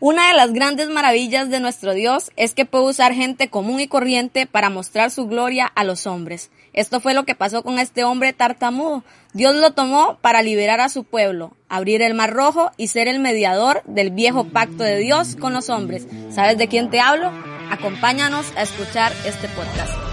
Una de las grandes maravillas de nuestro Dios es que puede usar gente común y corriente para mostrar su gloria a los hombres. Esto fue lo que pasó con este hombre tartamudo. Dios lo tomó para liberar a su pueblo, abrir el mar rojo y ser el mediador del viejo pacto de Dios con los hombres. ¿Sabes de quién te hablo? Acompáñanos a escuchar este podcast.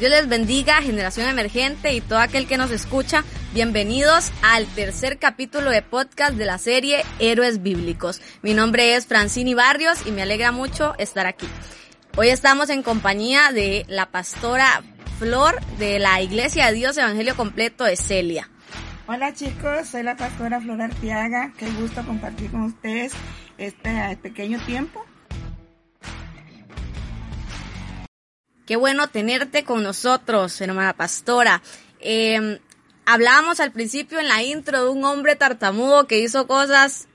Dios les bendiga, generación emergente y todo aquel que nos escucha. Bienvenidos al tercer capítulo de podcast de la serie Héroes Bíblicos. Mi nombre es Francini Barrios y me alegra mucho estar aquí. Hoy estamos en compañía de la pastora Flor de la Iglesia de Dios Evangelio Completo de Celia. Hola chicos, soy la pastora Flor Arteaga. Qué gusto compartir con ustedes este pequeño tiempo Qué bueno tenerte con nosotros, hermana pastora. Eh, hablábamos al principio en la intro de un hombre tartamudo que hizo cosas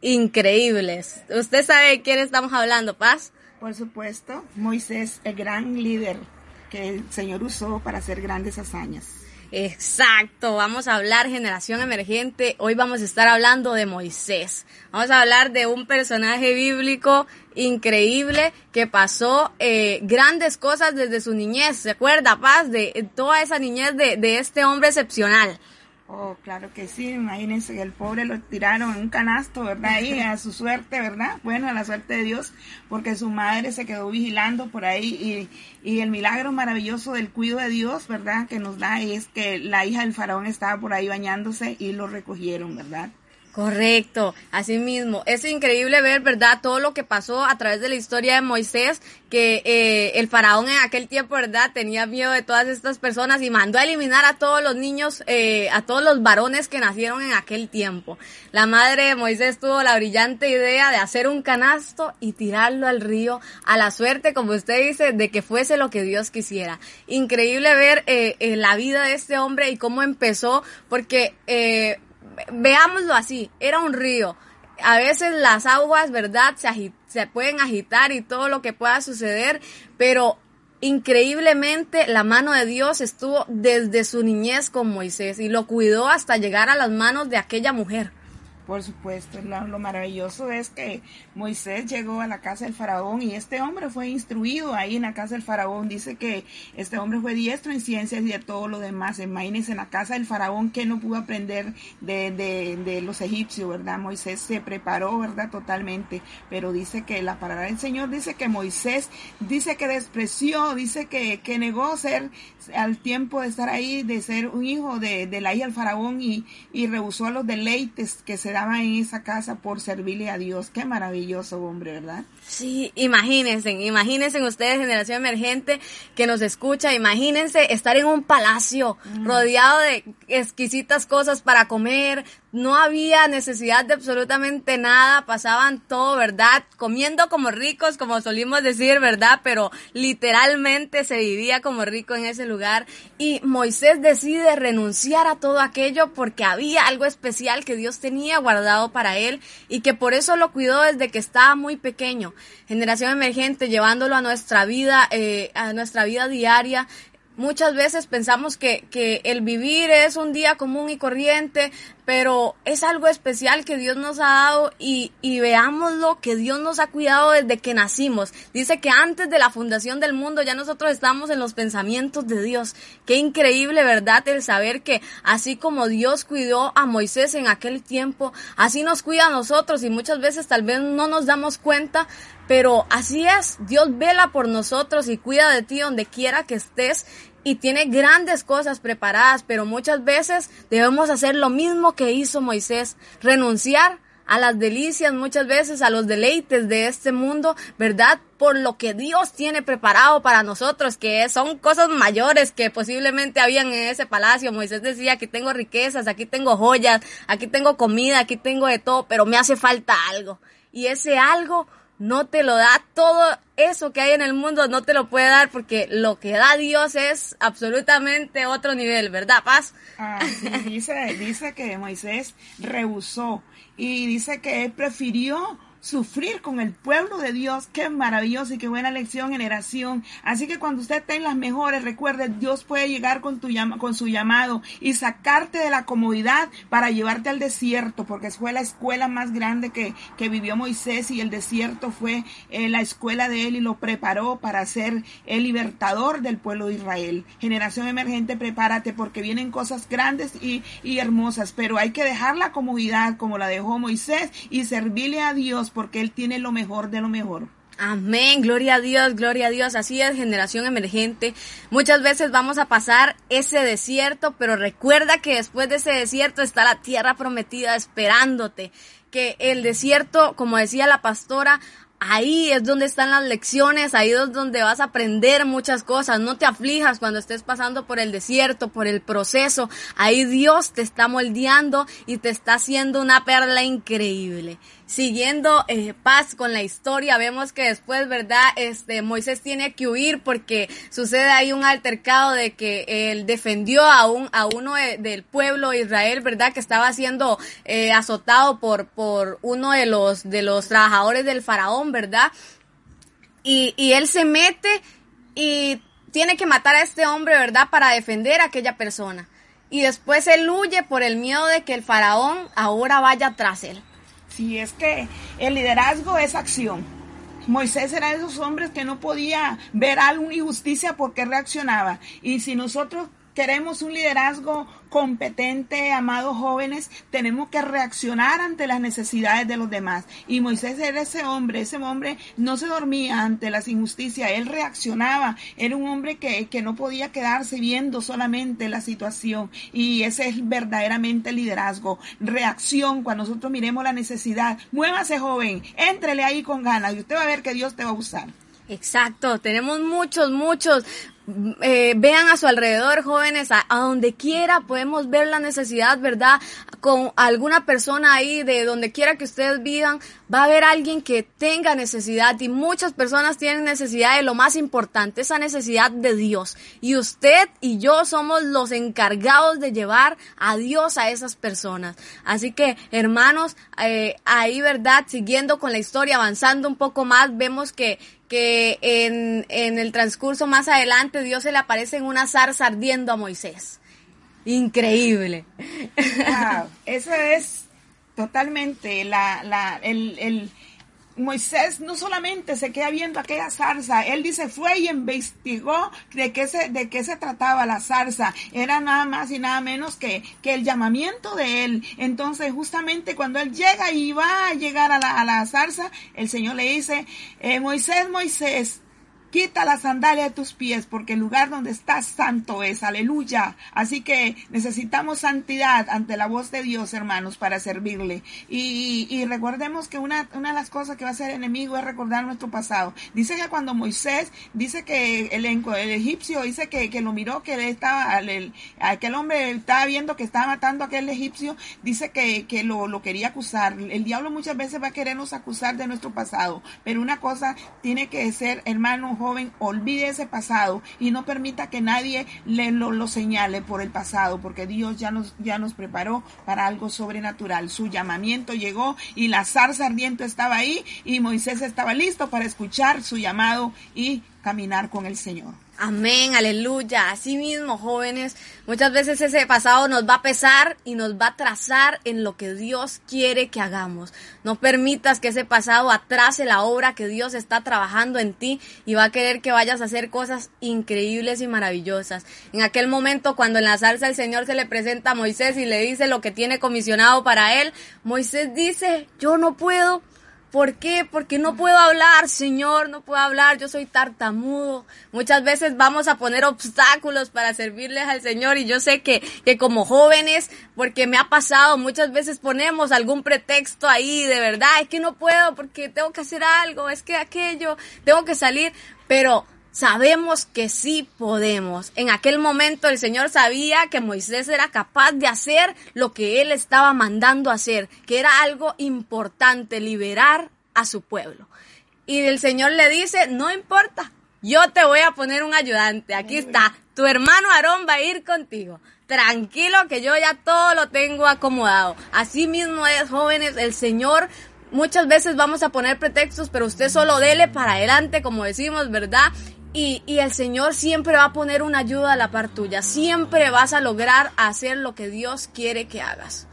increíbles. ¿Usted sabe de quién estamos hablando, Paz? Por supuesto, Moisés, el gran líder que el Señor usó para hacer grandes hazañas. Exacto, vamos a hablar generación emergente. Hoy vamos a estar hablando de Moisés. Vamos a hablar de un personaje bíblico increíble que pasó eh, grandes cosas desde su niñez. ¿Se acuerda, Paz, de toda esa niñez de, de este hombre excepcional? Oh, claro que sí, imagínense el pobre lo tiraron en un canasto, ¿verdad? Ahí a su suerte, ¿verdad? Bueno, a la suerte de Dios, porque su madre se quedó vigilando por ahí y, y el milagro maravilloso del cuido de Dios, ¿verdad? Que nos da es que la hija del faraón estaba por ahí bañándose y lo recogieron, ¿verdad? Correcto, así mismo. Es increíble ver, ¿verdad? Todo lo que pasó a través de la historia de Moisés, que eh, el faraón en aquel tiempo, ¿verdad? Tenía miedo de todas estas personas y mandó a eliminar a todos los niños, eh, a todos los varones que nacieron en aquel tiempo. La madre de Moisés tuvo la brillante idea de hacer un canasto y tirarlo al río a la suerte, como usted dice, de que fuese lo que Dios quisiera. Increíble ver eh, la vida de este hombre y cómo empezó, porque veámoslo así, era un río. A veces las aguas, ¿verdad? Se, se pueden agitar y todo lo que pueda suceder, pero increíblemente la mano de Dios estuvo desde su niñez con Moisés y lo cuidó hasta llegar a las manos de aquella mujer. Por supuesto, lo, maravilloso es que Moisés llegó a la casa del faraón y este hombre fue instruido ahí en la casa del faraón. Dice que este hombre fue diestro en ciencias y de todo lo demás. Imagínense en la casa del faraón que no pudo aprender de, los egipcios, ¿verdad? Moisés se preparó, ¿verdad? Totalmente. Pero dice que la palabra del Señor dice que Moisés dice que despreció, dice que, que negó ser al tiempo de estar ahí, de ser un hijo de, de la hija del faraón y, y rehusó a los deleites que se daban en esa casa por servirle a Dios. Qué maravilloso hombre, ¿verdad? Sí, imagínense, imagínense ustedes, generación emergente que nos escucha, imagínense estar en un palacio mm. rodeado de exquisitas cosas para comer, no había necesidad de absolutamente nada, pasaban todo, ¿verdad? Comiendo como ricos, como solimos decir, ¿verdad? Pero literalmente se vivía como rico en ese lugar y Moisés decide renunciar a todo aquello porque había algo especial que Dios tenía guardado para él y que por eso lo cuidó desde que estaba muy pequeño generación emergente, llevándolo a nuestra vida, eh, a nuestra vida diaria, Muchas veces pensamos que, que, el vivir es un día común y corriente, pero es algo especial que Dios nos ha dado y, y veámoslo que Dios nos ha cuidado desde que nacimos. Dice que antes de la fundación del mundo ya nosotros estamos en los pensamientos de Dios. Qué increíble, ¿verdad? El saber que así como Dios cuidó a Moisés en aquel tiempo, así nos cuida a nosotros y muchas veces tal vez no nos damos cuenta, pero así es, Dios vela por nosotros y cuida de ti donde quiera que estés y tiene grandes cosas preparadas, pero muchas veces debemos hacer lo mismo que hizo Moisés, renunciar a las delicias, muchas veces a los deleites de este mundo, ¿verdad? por lo que Dios tiene preparado para nosotros, que son cosas mayores que posiblemente habían en ese palacio. Moisés decía, aquí tengo riquezas, aquí tengo joyas, aquí tengo comida, aquí tengo de todo, pero me hace falta algo. Y ese algo no te lo da todo eso que hay en el mundo, no te lo puede dar porque lo que da Dios es absolutamente otro nivel, ¿verdad, Paz? Ah, dice, dice que Moisés rehusó y dice que él prefirió sufrir con el pueblo de Dios. Qué maravilloso y qué buena lección, generación. Así que cuando usted esté en las mejores, recuerde, Dios puede llegar con, tu con su llamado y sacarte de la comodidad para llevarte al desierto, porque fue la escuela más grande que, que vivió Moisés y el desierto fue eh, la escuela de él y lo preparó para ser el libertador del pueblo de Israel. Generación emergente, prepárate porque vienen cosas grandes y, y hermosas, pero hay que dejar la comodidad como la dejó Moisés y servirle a Dios porque Él tiene lo mejor de lo mejor. Amén, gloria a Dios, gloria a Dios. Así es, generación emergente. Muchas veces vamos a pasar ese desierto, pero recuerda que después de ese desierto está la tierra prometida esperándote. Que el desierto, como decía la pastora, ahí es donde están las lecciones, ahí es donde vas a aprender muchas cosas. No te aflijas cuando estés pasando por el desierto, por el proceso. Ahí Dios te está moldeando y te está haciendo una perla increíble. Siguiendo eh, paz con la historia, vemos que después, ¿verdad? Este Moisés tiene que huir porque sucede ahí un altercado de que él defendió a un a uno del pueblo de Israel, ¿verdad? Que estaba siendo eh, azotado por por uno de los de los trabajadores del faraón, ¿verdad? Y, él se mete y tiene que matar a este hombre, ¿verdad? Para defender a aquella persona. Y después él huye por el miedo de que el faraón ahora vaya tras él. Y es que el liderazgo es acción. Moisés era de esos hombres que no podía ver alguna injusticia porque reaccionaba. Y si nosotros queremos un liderazgo competente, amados jóvenes, tenemos que reaccionar ante las necesidades de los demás. Y Moisés era ese hombre, ese hombre no se dormía ante las injusticias, él reaccionaba, era un hombre que, que no podía quedarse viendo solamente la situación. Y ese es verdaderamente liderazgo, reacción cuando nosotros miremos la necesidad. Muévase joven, éntrele ahí con ganas y usted va a ver que Dios te va a usar. Exacto, tenemos muchos, muchos eh, vean a su alrededor, jóvenes, a, donde quiera podemos ver la necesidad, ¿verdad? Con alguna persona ahí, de donde quiera que ustedes vivan, va a haber alguien que tenga necesidad y muchas personas tienen necesidad de lo más importante, esa necesidad de Dios. Y usted y yo somos los encargados de llevar a Dios a esas personas. Así que, hermanos, eh, ahí, ¿verdad? Siguiendo con la historia, avanzando un poco más, vemos que que en, en el transcurso más adelante Dios se le aparece en una zarza ardiendo a Moisés. Increíble. eso es totalmente la, la, el, el Moisés no solamente se queda viendo aquella zarza, él dice fue y investigó de qué se, de qué se trataba la zarza. Era nada más y nada menos que, que el llamamiento de él. Entonces, justamente cuando él llega y va a llegar a la, a la zarza, el Señor le dice, eh, Moisés, Moisés, Quita la sandalia de tus pies porque el lugar donde estás santo es. Aleluya. Así que necesitamos santidad ante la voz de Dios, hermanos, para servirle. Y, y, recordemos que una, una de las cosas que va a ser enemigo es recordar nuestro pasado. Dice que cuando Moisés, dice que el, el egipcio, dice que, que, lo miró, que estaba, el, aquel hombre estaba viendo que estaba matando a aquel egipcio, dice que, que lo, lo quería acusar. El diablo muchas veces va a querernos acusar de nuestro pasado. Pero una cosa tiene que ser, hermano, joven, olvide ese pasado y no permita que nadie le lo, señale por el pasado, porque Dios ya nos, ya nos preparó para algo sobrenatural. Su llamamiento llegó y la zarza ardiente estaba ahí y Moisés estaba listo para escuchar su llamado y caminar con el Señor. Amén, aleluya. Así mismo, jóvenes, muchas veces ese pasado nos va a pesar y nos va a trazar en lo que Dios quiere que hagamos. No permitas que ese pasado atrase la obra que Dios está trabajando en ti y va a querer que vayas a hacer cosas increíbles y maravillosas. En aquel momento, cuando en la salsa el Señor se le presenta a Moisés y le dice lo que tiene comisionado para él, Moisés dice, yo no puedo, ¿Por qué? Porque no puedo hablar, Señor, no puedo hablar, yo soy tartamudo. Muchas veces vamos a poner obstáculos para servirles al Señor y yo sé que, que como jóvenes, porque me ha pasado, muchas veces ponemos algún pretexto ahí, de verdad, es que no puedo porque tengo que hacer algo, es que aquello, tengo que salir, pero Sabemos que sí podemos. En aquel momento el Señor sabía que Moisés era capaz de hacer lo que él estaba mandando hacer, que era algo importante, liberar a su pueblo. Y el Señor le dice, no importa, yo te voy a poner un ayudante. Aquí está, tu hermano Aarón va a ir contigo. Tranquilo que yo ya todo lo tengo acomodado. Así mismo es, jóvenes, el Señor muchas veces vamos a poner pretextos, pero usted solo dele para adelante, como decimos, ¿verdad? Y, el Señor siempre va a poner una ayuda a la par tuya. Siempre vas a lograr hacer lo que Dios quiere que hagas.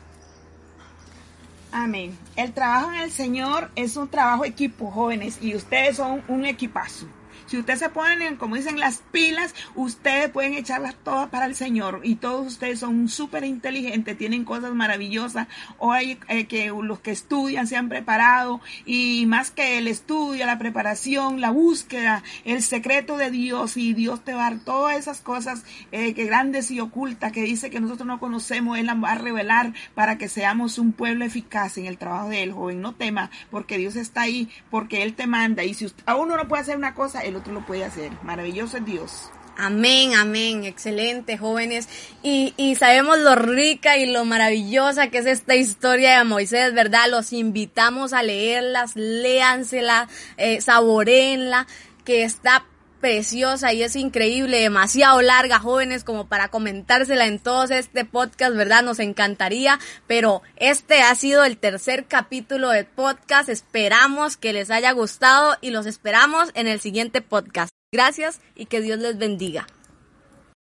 Amén. El trabajo en el Señor es un trabajo equipo, jóvenes, y ustedes son un equipazo. Si ustedes se ponen, como dicen, las pilas, ustedes pueden echarlas todas para el Señor. Y todos ustedes son súper inteligentes, tienen cosas maravillosas. Hoy eh, que los que estudian se han preparado y más que el estudio, la preparación, la búsqueda, el secreto de Dios y Dios te va a dar todas esas cosas eh, que grandes y ocultas que dice que nosotros no conocemos, Él las va a revelar para que seamos un pueblo eficaz en el trabajo de Él, joven. No tema, porque Dios está ahí, porque Él te manda. Y si usted, a uno no puede hacer una cosa, Él otro lo puede hacer. Maravilloso es Dios. Amén, amén, excelente jóvenes. Y, y, sabemos lo rica y lo maravillosa que es esta historia de Moisés, ¿verdad? Los invitamos a leerlas, léansela, eh, saborenla, que está preciosa y es increíble, demasiado larga, jóvenes, como para comentársela en todos este podcast, ¿verdad? Nos encantaría, pero este ha sido el tercer capítulo del podcast. Esperamos que les haya gustado y los esperamos en el siguiente podcast. Gracias y que Dios les bendiga.